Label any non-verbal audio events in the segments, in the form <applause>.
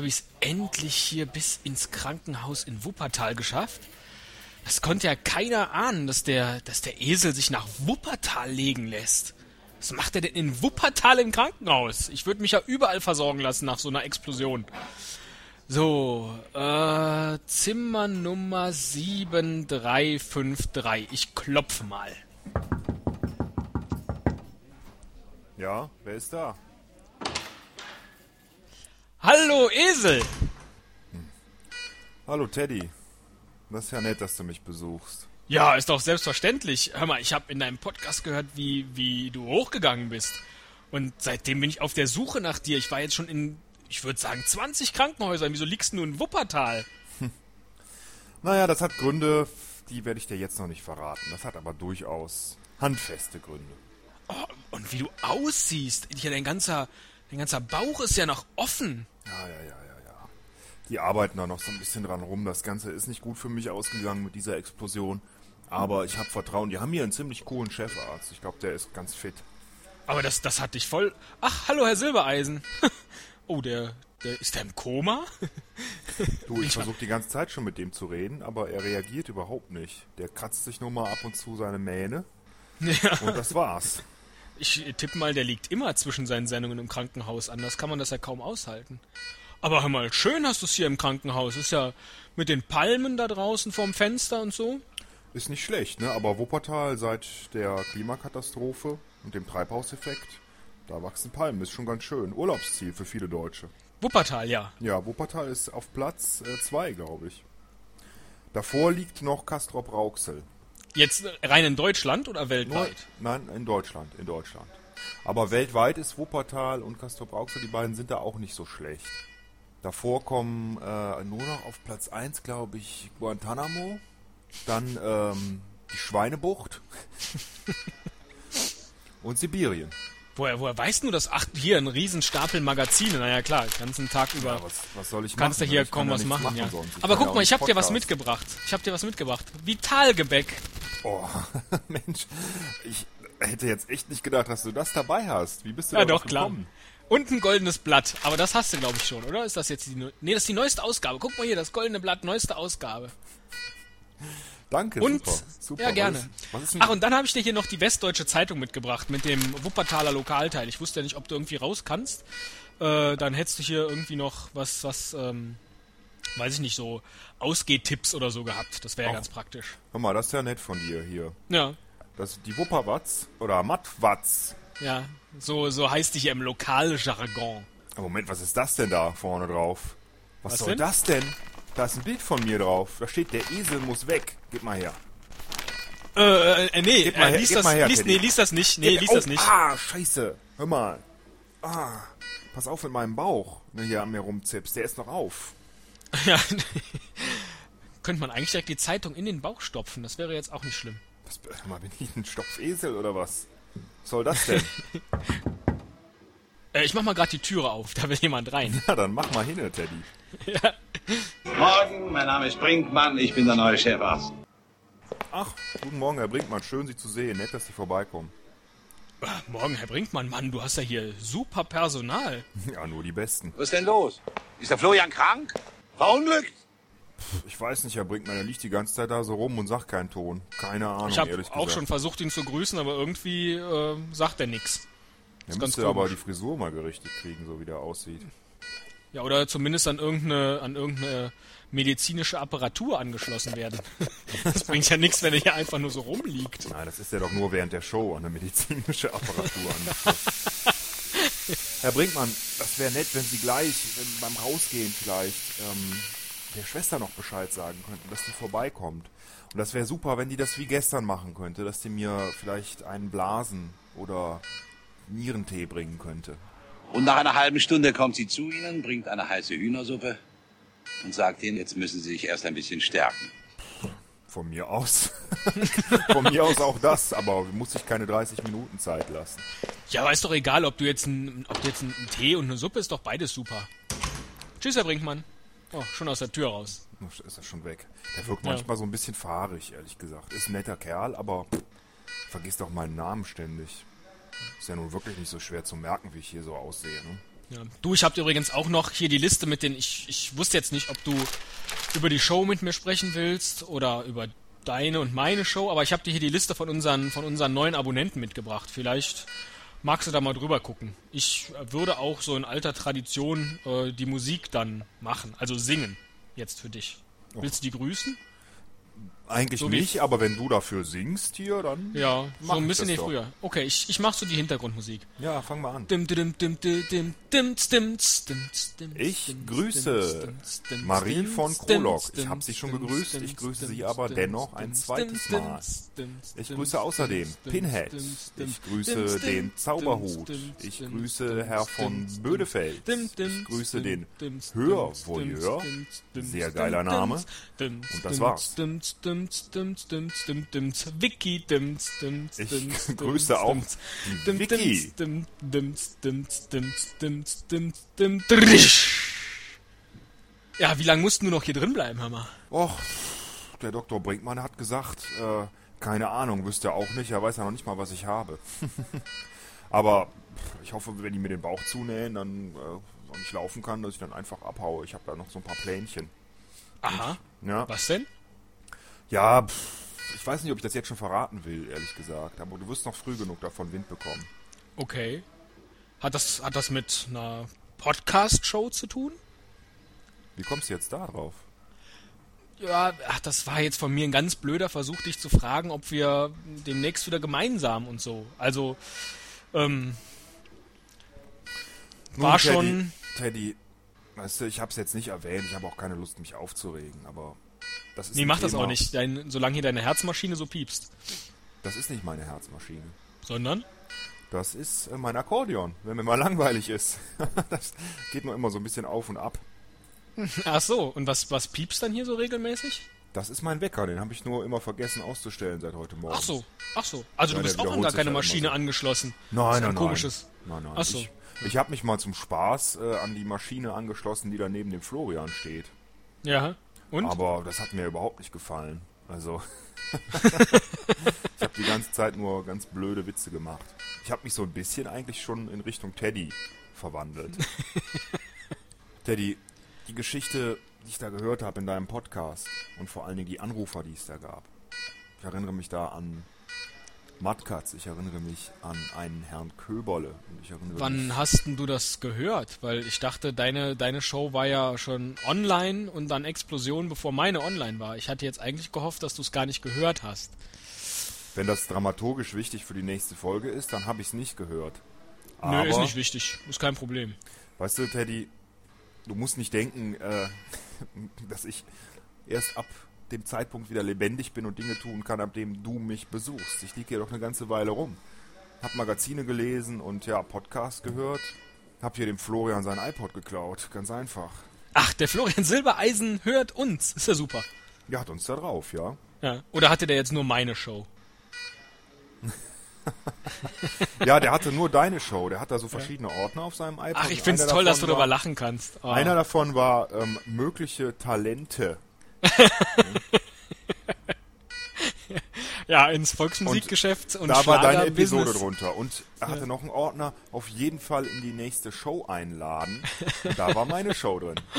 Habe ich es endlich hier bis ins Krankenhaus in Wuppertal geschafft. Das konnte ja keiner ahnen, dass der, dass der Esel sich nach Wuppertal legen lässt. Was macht er denn in Wuppertal im Krankenhaus? Ich würde mich ja überall versorgen lassen nach so einer Explosion. So, äh, Zimmer Nummer 7353. Ich klopfe mal. Ja, wer ist da? Hallo, Esel! Hallo Teddy. Das ist ja nett, dass du mich besuchst. Ja, ist doch selbstverständlich. Hör mal, ich habe in deinem Podcast gehört, wie, wie du hochgegangen bist. Und seitdem bin ich auf der Suche nach dir. Ich war jetzt schon in, ich würde sagen, 20 Krankenhäusern. Wieso liegst du in Wuppertal? <laughs> Naja, das hat Gründe, die werde ich dir jetzt noch nicht verraten. Das hat aber durchaus handfeste Gründe. Oh, und wie du aussiehst. Ja, dein ganzer, dein ganzer Bauch ist ja noch offen. Ja, ja, ja, ja, ja. Die arbeiten da noch so ein bisschen dran rum. Das Ganze ist nicht gut für mich ausgegangen mit dieser Explosion. Aber ich habe Vertrauen. Die haben hier einen ziemlich coolen Chefarzt. Ich glaube, der ist ganz fit. Aber das, das hat dich voll. Ach, hallo, Herr Silbereisen. <laughs> oh, der, der ist der im Koma? <laughs> Du, ich versuche die ganze Zeit schon mit dem zu reden, aber er reagiert überhaupt nicht. Der kratzt sich nur mal ab und zu seine Mähne. <laughs> ja. Und das war's. Ich tippe mal, der liegt immer zwischen seinen Sendungen im Krankenhaus. Anders kann man das ja kaum aushalten. Aber hör mal, schön hast du es hier im Krankenhaus. Ist ja mit den Palmen da draußen vorm Fenster und so. Ist nicht schlecht, ne? Aber Wuppertal seit der Klimakatastrophe und dem Treibhauseffekt, da wachsen Palmen. Ist schon ganz schön. Urlaubsziel für viele Deutsche. Wuppertal, ja. Ja, Wuppertal ist auf Platz 2, glaube ich. Davor liegt noch Castrop Rauxel. Jetzt rein in Deutschland oder Nur, weltweit? nein, in Deutschland, in Deutschland. Aber weltweit ist Wuppertal und Castrop Rauxel, die beiden sind da auch nicht so schlecht. Davor kommen äh, nur noch auf Platz 1, glaube ich, Guantanamo. Dann ähm, die Schweinebucht. <laughs> und Sibirien. Woher, woher weißt du das? Ach, hier, ein Riesenstapel Magazine. Naja, klar, den ganzen Tag über. Ja, was, was soll ich Kannst du machen? hier Ich kaum was nichts machen, ja. Aber guck ja mal, ich hab dir was Podcast. mitgebracht. Ich hab dir was mitgebracht. Vitalgebäck. Oh, <laughs> Mensch, ich hätte jetzt echt nicht gedacht, dass du das dabei hast. Wie bist du Ja, doch, klar. gekommen? Und ein goldenes Blatt. Aber das hast du, glaube ich, schon, oder? Ist das jetzt die. Nee, das ist die neueste Ausgabe. Guck mal hier, das goldene Blatt, neueste Ausgabe. Danke, Und. super. super. Ja, gerne. Was ist, was ist Ach, und dann habe ich dir hier noch die Westdeutsche Zeitung mitgebracht mit dem Wuppertaler Lokalteil. Ich wusste ja nicht, ob du irgendwie raus kannst. Äh, dann hättest du hier irgendwie noch was, was, ähm, weiß ich nicht, so Ausgehtipps oder so gehabt. Das wäre ja ganz praktisch. Hör mal, das ist ja nett von dir hier. Ja, Das die Wupperwatz oder Mattwatz. ja. So, so heißt die hier im Lokaljargon. Moment, was ist das denn da vorne drauf? Was, Was soll denn? das denn? Da ist ein Bild von mir drauf. Da steht, der Esel muss weg. Gib mal her. Äh, äh, nee, Gib mal äh, lies, das, her, lies, nee, lies das nicht. Nee, Gib- lies oh, das nicht. Ah, scheiße. Hör mal. Ah, pass auf mit meinem Bauch, wenn du hier an mir rumzippst. Der ist noch auf. <laughs> Ja. Könnte man eigentlich direkt die Zeitung in den Bauch stopfen. Das wäre jetzt auch nicht schlimm. Was, hör mal, bin ich ein Stopfesel oder was? Was soll das denn? <laughs> Äh, ich mach mal gerade die Türe auf. Da will jemand rein. <laughs> ja, dann mach mal hin, Teddy. Morgen, mein Name ist Brinkmann, ich bin der neue Chefarzt. Ach, guten Morgen, Herr Brinkmann. Schön, Sie zu sehen. Nett, dass Sie vorbeikommen. Morgen, Herr Brinkmann. Mann, du hast ja hier super Personal. <laughs> Ja, nur die Besten. Was ist denn los? Ist der Florian krank? Verunglückt? Ich weiß nicht, Herr Brinkmann, er liegt die ganze Zeit da so rum und sagt keinen Ton. Keine Ahnung, Ich habe ehrlich auch gesagt. schon versucht, ihn zu grüßen, aber irgendwie äh, sagt er nix. Er ganz müsste aber die Frisur mal gerichtet kriegen, so wie der aussieht. Ja, oder zumindest an irgendeine, an irgendeine medizinische Apparatur angeschlossen werden. <laughs> Das bringt ja nichts, wenn er hier einfach nur so rumliegt. Nein, das ist ja doch nur während der Show an eine medizinische Apparatur <laughs> angeschlossen. Herr Brinkmann, das wäre nett, wenn Sie gleich, wenn beim Rausgehen vielleicht, ähm, der Schwester noch Bescheid sagen könnten, dass die vorbeikommt. Und das wäre super, wenn die das wie gestern machen könnte, dass die mir vielleicht einen Blasen oder Nierentee bringen könnte. Und nach einer halben Stunde kommt sie zu Ihnen, bringt eine heiße Hühnersuppe und sagt Ihnen, jetzt müssen Sie sich erst ein bisschen stärken. Von mir aus. <laughs> Von mir aus auch das, aber muss ich keine 30 Minuten Zeit lassen. Ja, aber ist doch egal, ob du jetzt ein, ob du jetzt ein Tee und eine Suppe ist doch beides super. Tschüss, Herr Brinkmann. Oh, schon aus der Tür raus. Ist er schon weg. Der wirkt Ja. manchmal so ein bisschen fahrig, ehrlich gesagt. Ist ein netter Kerl, aber pff, vergisst auch meinen Namen ständig. Ist ja nun wirklich nicht so schwer zu merken, wie ich hier so aussehe. Ne? Ja. Du, ich habe übrigens auch noch hier die Liste mit den. Ich, ich wusste jetzt nicht, ob du über die Show mit mir sprechen willst oder über deine und meine Show, aber ich habe dir hier die Liste von unseren, von unseren neuen Abonnenten mitgebracht. Vielleicht magst du da mal drüber gucken. Ich würde auch so in alter Tradition äh, die Musik dann machen, also singen, jetzt für dich. Willst du die grüßen? Eigentlich so nicht, aber wenn du dafür singst hier, dann. Ja, mach so ein bisschen ich nee, früher. Okay, ich, ich mach so die Hintergrundmusik. Ja, fang mal an. Ich grüße Marie von Krolog. Ich habe sie schon gegrüßt, ich grüße sie aber dennoch ein zweites Mal. Ich grüße außerdem Pinhead. Ich grüße den Zauberhut. Ich grüße Herr von Bödefeld. Ich grüße den Hörvoyeur. Sehr geiler Name. Und das war's dim, dim, dim, dim, dim, dim, Wiki, dim, dim, Ich dim, dim, grüße auch dim, die dim, Vicky. dim, dim, dim, dim, dim, dim, dim, drisch. Ja, wie lange mussten du noch hier drin bleiben, Hammer? Och, der Dr. Brinkmann hat gesagt, äh, keine Ahnung, wüsste er auch nicht. Er weiß ja noch nicht mal, was ich habe. aber ich hoffe, wenn die mir den Bauch zunähen, dann äh, ich laufen kann, dass ich dann einfach abhaue. Ich habe da noch so ein paar Plänchen. Aha. Ja, Was denn? Ja pff, ich weiß nicht, ob ich das jetzt schon verraten will, ehrlich gesagt. Aber du wirst noch früh genug davon Wind bekommen. Okay. Hat das, hat das mit einer Podcast-Show zu tun? Wie kommst du jetzt da drauf? Ja, ach, das war jetzt von mir ein ganz blöder Versuch, dich zu fragen, ob wir demnächst wieder gemeinsam und so. Also, ähm, War Teddy, schon- Teddy, weißt du, ich habe es jetzt nicht erwähnt. Ich habe auch keine Lust, mich aufzuregen. Aber das ist nee, mach das auch nicht, dein, solange hier deine Herzmaschine so piepst. Das ist nicht meine Herzmaschine. Sondern? Das ist äh, mein Akkordeon, wenn mir mal langweilig ist. <laughs> das geht nur immer so ein bisschen auf und ab. <laughs> Ach so, und was, was piepst dann hier so regelmäßig? Das ist mein Wecker, den habe ich nur immer vergessen auszustellen seit heute Morgen. Ach so, ach so. Also Ja, du bist auch an gar keine immer Maschine so. angeschlossen. das Nein, ist ja nein, ein nein. komisches. Nein, nein. Ach so. Ich, ich habe mich mal zum Spaß äh, an die Maschine angeschlossen, die da neben dem Florian steht. Ja. Und? Aber das hat mir überhaupt nicht gefallen. Also, <laughs> ich habe die ganze Zeit nur ganz blöde Witze gemacht. Ich habe mich so ein bisschen eigentlich schon in Richtung Teddy verwandelt. <laughs> Teddy, die Geschichte, die ich da gehört habe in deinem Podcast und vor allen Dingen die Anrufer, die es da gab. Ich erinnere mich da an Mattkatz, ich erinnere mich an einen Herrn Köberle Wann hast denn du das gehört? Weil ich dachte, deine, deine Show war ja schon online und dann Explosion, bevor meine online war. Ich hatte jetzt eigentlich gehofft, dass du es gar nicht gehört hast. Wenn das dramaturgisch wichtig für die nächste Folge ist, dann habe ich es nicht gehört. Aber, Nö, ist nicht wichtig. Ist kein Problem. Weißt du, Teddy, du musst nicht denken, äh, <laughs> dass ich erst ab dem Zeitpunkt wieder lebendig bin und Dinge tun kann, ab dem du mich besuchst. Ich liege hier doch eine ganze Weile rum. Hab Magazine gelesen und ja, Podcast gehört. Hab hier dem Florian sein iPod geklaut. Ganz einfach. Ach, der Florian Silbereisen hört uns. Ist ja super. Ja, hat uns da drauf, ja. Ja. Oder hatte der jetzt nur meine Show? <laughs> Ja, der hatte nur deine Show. Der hat da so verschiedene Ordner auf seinem iPod. Ach, ich find's toll, dass du darüber lachen kannst. Oh. Einer davon war ähm, mögliche Talente. Ja, ins Volksmusikgeschäft und, da war deine. Episode drunter. Und er hatte noch einen Ordner, auf jeden Fall in die nächste Show einladen. Und da war meine Show drin. <laughs>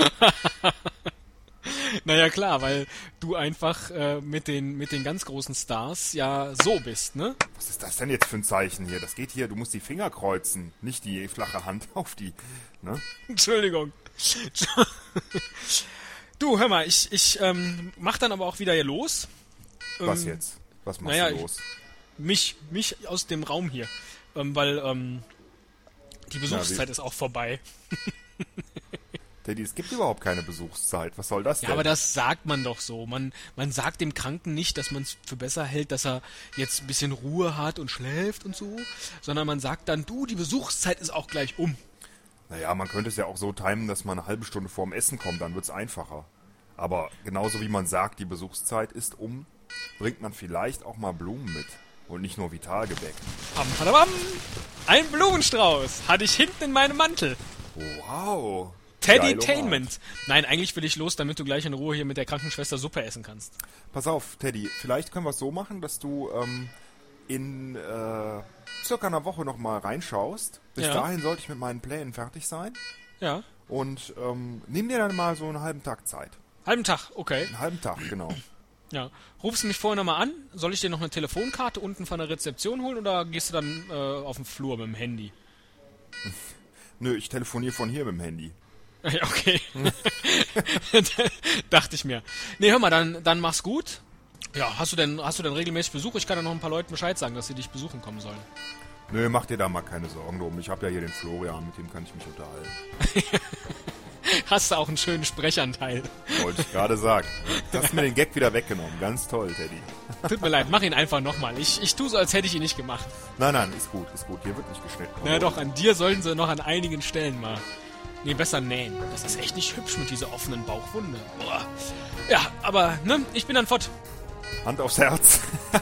Naja, klar, weil du einfach äh, mit, den, mit den ganz großen Stars ja so bist, ne? Was ist das denn jetzt für ein Zeichen hier? Das geht hier, du musst die Finger kreuzen, nicht die flache Hand <laughs> auf die. Ne? Entschuldigung. Du, hör mal, ich, ich ähm, mach dann aber auch wieder hier los. Was Ähm, jetzt? Was machst naja, du los? Mich, mich aus dem Raum hier. Ähm, weil ähm, die Besuchszeit wie- ist auch vorbei. <laughs> Teddy, es gibt überhaupt keine Besuchszeit. Was soll das denn? Ja, aber das sagt man doch so. Man, man sagt dem Kranken nicht, dass man es für besser hält, dass er jetzt ein bisschen Ruhe hat und schläft und so, sondern man sagt dann, du, die Besuchszeit ist auch gleich um. Naja, man könnte es ja auch so timen, dass man eine halbe Stunde vorm Essen kommt, dann wird's einfacher. Aber genauso wie man sagt, die Besuchszeit ist um, bringt man vielleicht auch mal Blumen mit. Und nicht nur Vitalgebäck. Bam, badabam. Ein Blumenstrauß hatte ich hinten in meinem Mantel. Wow. Teddytainment. Nein, eigentlich will ich los, damit du gleich in Ruhe hier mit der Krankenschwester Suppe essen kannst. Pass auf, Teddy, vielleicht können wir es so machen, dass du ähm, in äh, circa einer Woche nochmal reinschaust. Bis Ja. dahin sollte ich mit meinen Plänen fertig sein. Ja. Und ähm, nimm dir dann mal so einen halben Tag Zeit. Halben Tag, okay. Einen halben Tag, genau. <clears throat> Ja. Rufst du mich vorher nochmal an? Soll ich dir noch eine Telefonkarte unten von der Rezeption holen oder gehst du dann äh, auf den Flur mit dem Handy? Nö, ich telefoniere von hier mit dem Handy. <laughs> Okay. <laughs> Dachte ich mir. Nee, hör mal, dann, dann mach's gut. Ja, hast du denn, hast du denn regelmäßig Besuch? Ich kann ja noch ein paar Leuten Bescheid sagen, dass sie dich besuchen kommen sollen. Nö, mach dir da mal keine Sorgen drum. Ich habe ja hier den Florian, mit dem kann ich mich unterhalten. <laughs> Hast du auch einen schönen Sprechanteil. Wollte ich gerade sagen. Du hast mir den Gag wieder weggenommen. Ganz toll, Teddy. Tut mir leid, mach ihn einfach nochmal. Ich, ich tu so, als hätte ich ihn nicht gemacht. Nein, nein, ist gut, ist gut. Hier wird nicht geschnitten. Na doch, an dir sollten sie noch an einigen Stellen mal. Nee, besser nähen. Das ist echt nicht hübsch mit dieser offenen Bauchwunde. Boah. Ja, aber, ne, ich bin dann fort. Hand aufs Herz. <laughs>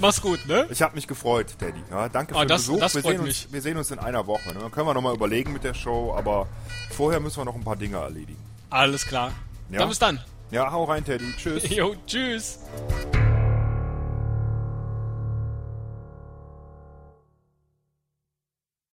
Mach's gut, ne? Ich habe mich gefreut, Teddy. Ja, danke für Ah, den das- Besuch. das wir, sehen mich. uns, wir sehen uns in einer Woche. Ne? Dann können wir nochmal überlegen mit der Show, aber vorher müssen wir noch ein paar Dinge erledigen. Alles klar. Ja. Dann bis dann. Ja, hau rein, Teddy. Tschüss. <laughs> Jo, tschüss.